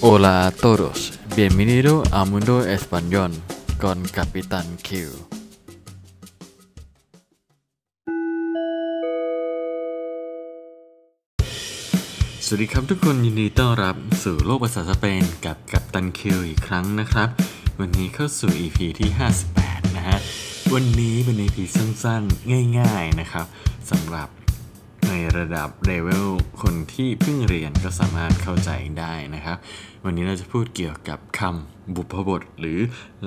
Hola a todos, bienvenido a Mundo Español con Capitán Q. สวัสดีครับทุกคนยินดีต้อนรับสู่โลกภาษาสเปนกับกัปตันคิวอีกครั้งนะครับ วันนี้เข้าสู่ EP ที่ 58 นะฮะ วันนี้เป็น EP สั้นๆ ง่ายๆนะครับสำหรับ ระดับเลเวลคนที่เพิ่งเรียนก็สามารถเข้าใจได้นะครับ วันนี้เราจะพูดเกี่ยวกับคำบุพบท หรือ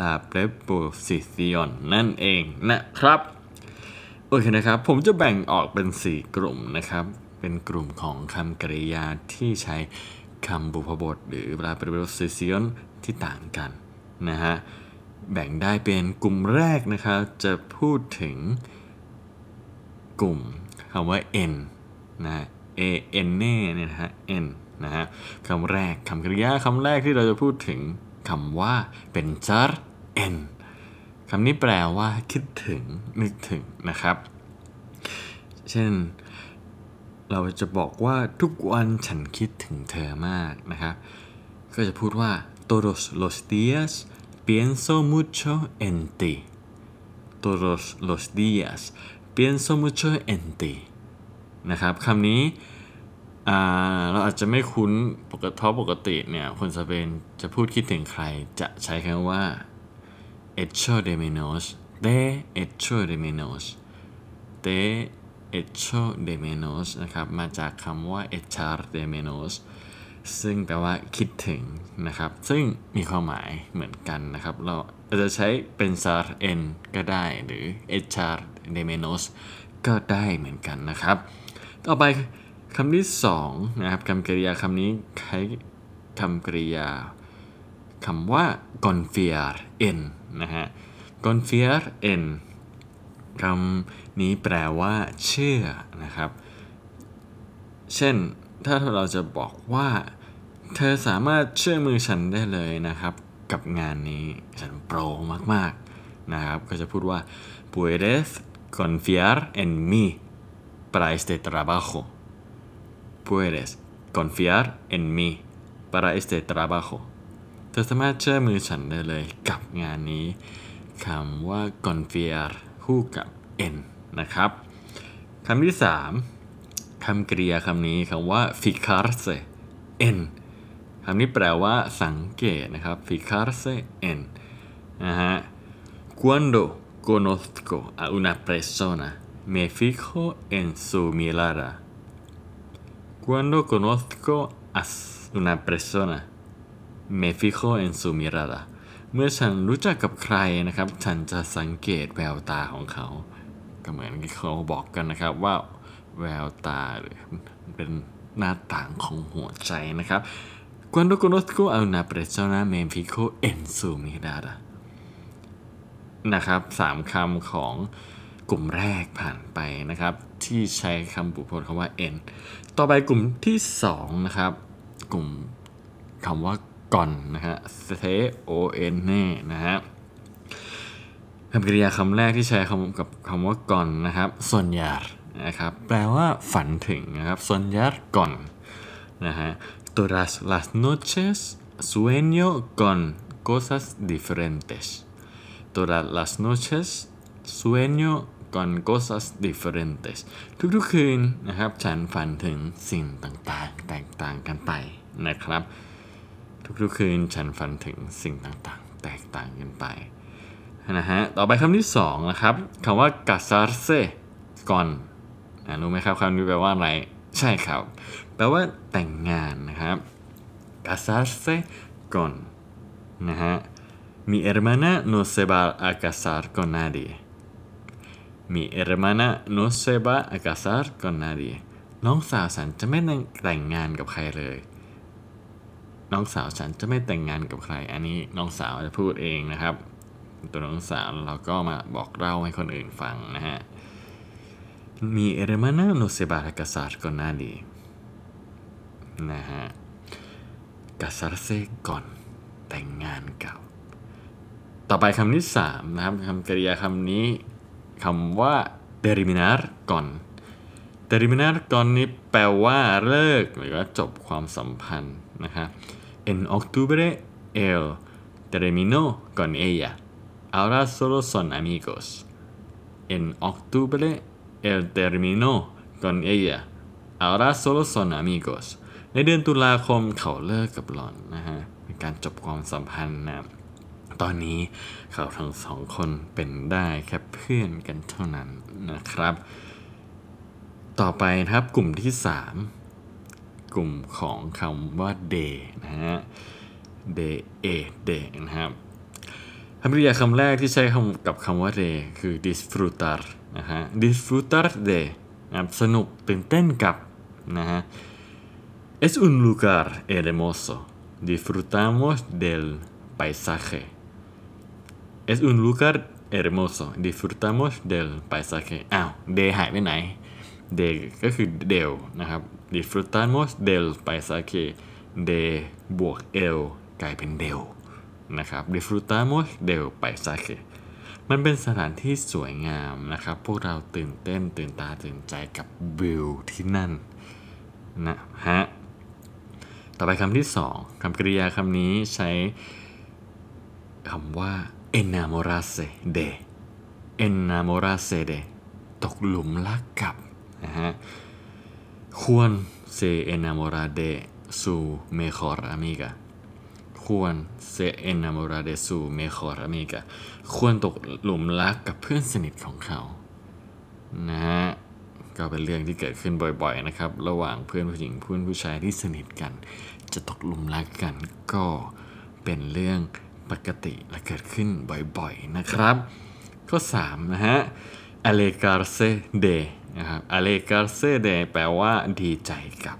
la preposición นั่นเองนะครับ โอเคนะครับ ผมจะแบ่งออกเป็น 4 กลุ่มนะครับ เป็นกลุ่มของคำกริยาที่ใช้คำบุพบท หรือ la preposición ที่ต่างกันนะฮะแบ่งได้เป็นกลุ่มแรกนะครับจะพูดถึงกลุ่มคำว่า n นะ a n เน่เนี่ยนะฮะ n นะฮะคำแรกคำกริยาคำแรกที่เราจะพูดถึงคำว่าเป็น jar n คำนี้แปลว่าคิดถึงนึกถึงนะครับ เช่นเราจะบอกว่าทุกวันฉันคิดถึงเธอมากนะครับ ก็จะพูดว่า todos los días pienso mucho en ti todos los días pienso mucho en ti นะครับคำนี้เราอาจจะไม่คุ้นปกติเพราะปกติเนี่ยคนสเปนจะพูดคิดถึงใครจะใช้คำว่า echo de menos de echo de menos de echo de menos นะครับ มาจากคำว่า echar de menos ซึ่งแปลว่าคิดถึงนะครับ ซึ่งมีความหมายเหมือนกันนะครับ เราอาจจะใช้เป็น sar en ก็ได้หรือ echar de menos ก็ได้เหมือนกันนะครับ ต่อไปคำที่สองนะครับคำกริยาคำนี้ใช้คำกริยาคำว่า confiar en นะฮะ confiar en คำนี้แปลว่า เชื่อนะครับ เช่นถ้าเราจะบอกว่า เธอสามารถเชื่อมือฉันได้เลยนะครับ กับงานนี้ฉันโปรมากๆนะครับ ก็จะพูดว่า puedes confiar en mí para este trabajo puedes confiar en mí para este trabajo เธอสามารถเชื่อมือฉันได้เลยกับงานนี้คำว่า confiar คู่กับ en นะครับคำที่ 3คำกริยาคำนี้คำว่า fijarse en คำนี้แปลว่า สังเกตนะครับ fijarse en นะฮะ cuando conozco a una persona me fijo en su mirada cuando conozco a una persona me fijo en su mirada เมื่อฉันรู้จักกับใครนะครับ ฉันจะสังเกตแววตาของเขา ก็เหมือนที่เขาบอกกันนะครับว่าแววตาหรือเป็นหน้าต่างของหัวใจนะครับ cuando conozco a una persona me fijo en su mirada นะครับสามคำของ กลุ่มแรกผ่านไปนะครับ ที่ใช้คำบุพจน์คำว่า n ต่อไปกลุ่มที่สองนะครับกลุ่มคำว่าก่อนนะฮะ t o n เน่นะฮะคำกริยาคำแรกที่ใช้คำกับคำว่าก่อนนะครับ soñar นะครับแปลว่าฝันถึงนะครับ soñar ก่อนนะฮะ todas las noches sueño con cosas diferentes todas las noches sueño con cosas diferentes ทุกๆคืนนะครับ ฉันฝันถึงสิ่งต่างๆ แตกต่างกันไปนะครับ ทุกๆคืนฉันฝันถึงสิ่งต่างๆ แตกต่างกันไปนะฮะต่อไปคำที่สองนะครับคำว่า casarse ก่อนรู้ไหมครับคำนี้แปลว่าอะไร ใช่ครับ แปลว่าแต่งงานนะครับ casarse con นะฮะ Mi hermana no se va a casar con nadie. Mi hermana no se va a casar con nadie. น้องสาวฉันจะไม่แต่งงานกับใครเลย น้องสาวฉันจะไม่แต่งงานกับใคร อันนี้น้องสาวจะพูดเองนะครับ ตัวน้องสาวเราก็มาบอกเล่าให้คนอื่นฟังนะฮะ Mi hermana no se va a casar con nadie นะฮะ casarse con แต่งงานกับ ต่อไปคำที่3นะครับคำกริยาคำนี้ คำว่า terminar ก่อน terminar ก่อนนี้แปลว่าเลิก หรือว่าจบความสัมพันธ์นะครับ en octubre él terminó con ella ahora solo son amigos en octubre él terminó con ella ahora solo son amigos ในเดือนตุลาคมเขาเลิกกับหล่อนนะฮะเป็นการจบความสัมพันธ์นะ ตอนนี้เขาทั้งสองคนเป็นได้แค่เพื่อนกันเท่านั้นนะครับ ต่อไปนะครับกลุ่มที่ 3 กลุ่มของคำว่า day นะฮะ day a day นะครับคำกริยาคำแรกที่ใช้คำกับคำว่า day คือ disfrutar นะฮะ disfrutar de นะครับสนุกตื่นเต้นกับนะฮะ es un lugar hermoso disfrutamos del paisaje es un lugar hermoso disfrutamos del paisaje อ้าว day หายไปไหน day ก็คือ del นะครับ disfrutamos del paisaje day บวก el กลายเป็น del นะครับ disfrutamos del paisaje มันเป็นสถานที่สวยงามนะครับ พวกเราตื่นเต้นตื่นตาตื่นใจกับวิวที่นั่นนะฮะ ต่อไปคำที่สองคำกริยาคำนี้ใช้คำว่า enamorarse de enamorarse de ตกหลุมรักกับนะฮะควร se enamorar de su mejor amiga ควร se enamorar de su mejor amiga ควรตกหลุมรักกับเพื่อนสนิทของเขานะฮะก็เป็นเรื่องที่เกิดขึ้นบ่อยๆนะครับ ระหว่างเพื่อนผู้หญิงเพื่อนผู้ชายที่สนิทกัน จะตกหลุมรักกันก็เป็นเรื่อง ปกติและเกิดขึ้นบ่อยๆนะครับ ข้อ3นะฮะ alegrarse de นะครับ alegrarse de แปลว่าดีใจกับ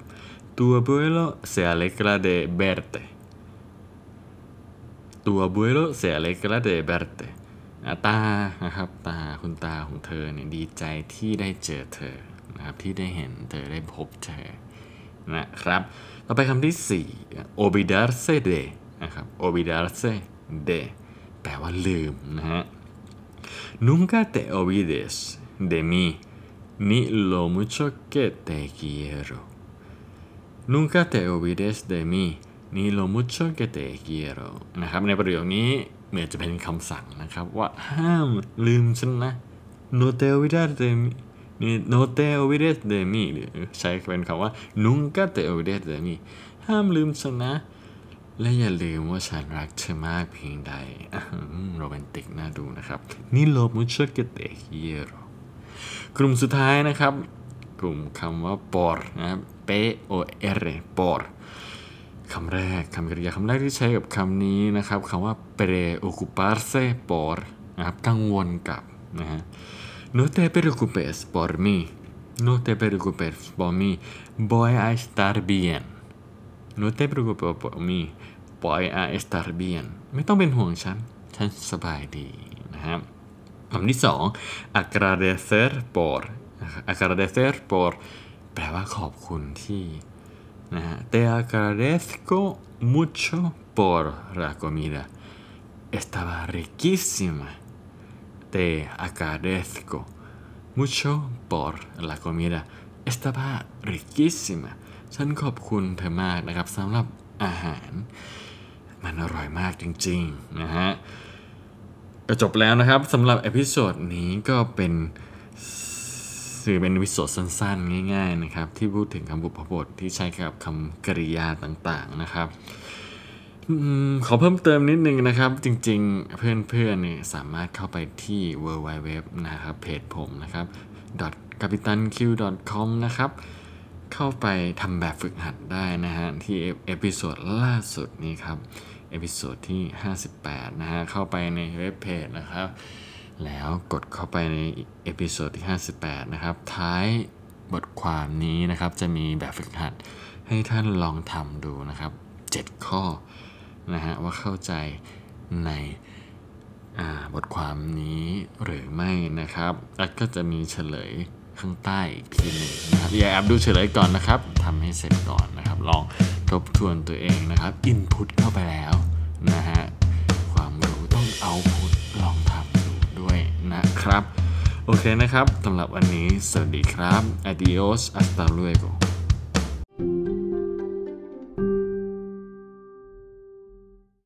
tu abuelo se alegra de verte tu abuelo se alegra de verte ตานะครับตาคุณตาของเธอเนี่ยดีใจที่ได้เจอเธอนะครับที่ได้เห็นเธอได้พบเธอนะครับ ต่อไปคำที่4 olvidarse de นะครับ olvidarse de แปลว่าลืมนะฮะ nunca te olvides de mí ni lo mucho que te quiero nunca te olvides de mí ni lo mucho que te quiero นะครับในประโยคนี้เหมือนจะเป็นคำสั่งนะครับ ว่าห้ามลืมฉันนะ no te olvides de mí นี่ no te olvides de mí หรือใช้เป็นคำว่า nunca te olvides de mí ห้ามลืมฉันนะ และอย่าลืมว่าฉันรักเธอมากเพียงใดโรแมนติกน่าดูนะครับนี่โลมุชเกเตเฮียโรกลุ่มสุดท้ายนะครับ กลุ่มคำว่า por นะครับ p o r por คำแรกคำกริยาคำแรกที่ใช้กับคำนี้นะครับคำว่า preocuparse por นะครับกังวลกับนะฮะ no te preocupes por mí no te preocupes por mí voy a estar bien no te preocupes por mí voy a estar bien ไม่ต้องเป็นห่วงฉัน ฉันสบายดีนะครับคำที่สอง agradecer por agradecer por แปลว่าขอบคุณที่นะฮะ te agradezco mucho por la comida estaba riquísima te agradezco mucho por la comida estaba riquísima ฉันขอบคุณเธอมากนะครับสำหรับอาหาร มันอร่อยมากจริงๆนะฮะก็จบแล้วนะครับสำหรับ episode นี้ก็เป็นเอพิเป็น episode สั้นๆ ง่าย ๆนะครับ ที่พูดถึงคำบุพบทที่ใช้กับคำกริยาต่างๆนะครับอขอเพิ่มเติมนิดนึงนะครับ จริงๆ เพื่อนๆเนี่ยสามารถเข้าไปที่ w w w นะครับเพจผมนะครับ capitanq.com นะครับ เข้าไปทำแบบฝึกหัดได้นะฮะ ที่ episode ล่าสุดนี้ครับ episode ที่ 58 นะฮะ เข้าไปในเว็บเพจนะครับ แล้วกดเข้าไปใน episode ที่ 58 นะครับ ท้ายบทความนี้นะครับจะมีแบบฝึกหัดให้ท่านลองทำดูนะครับ 7 ข้อนะฮะว่าเข้าใจในบทความนี้หรือไม่นะครับ แล้วก็จะมีเฉลย ข้างใต้อีกทีหนึ่งนะครับอย่าแอบดูเฉลยก่อนนะครับทำให้เสร็จก่อนนะครับ ลองทบทวนตัวเองนะครับอินพุตเข้าไปแล้วนะฮะความรู้ต้องเอาพุตลองทำดูด้วยนะครับ โอเคนะครับสำหรับวันนี้สวัสดีครับ adios hasta luego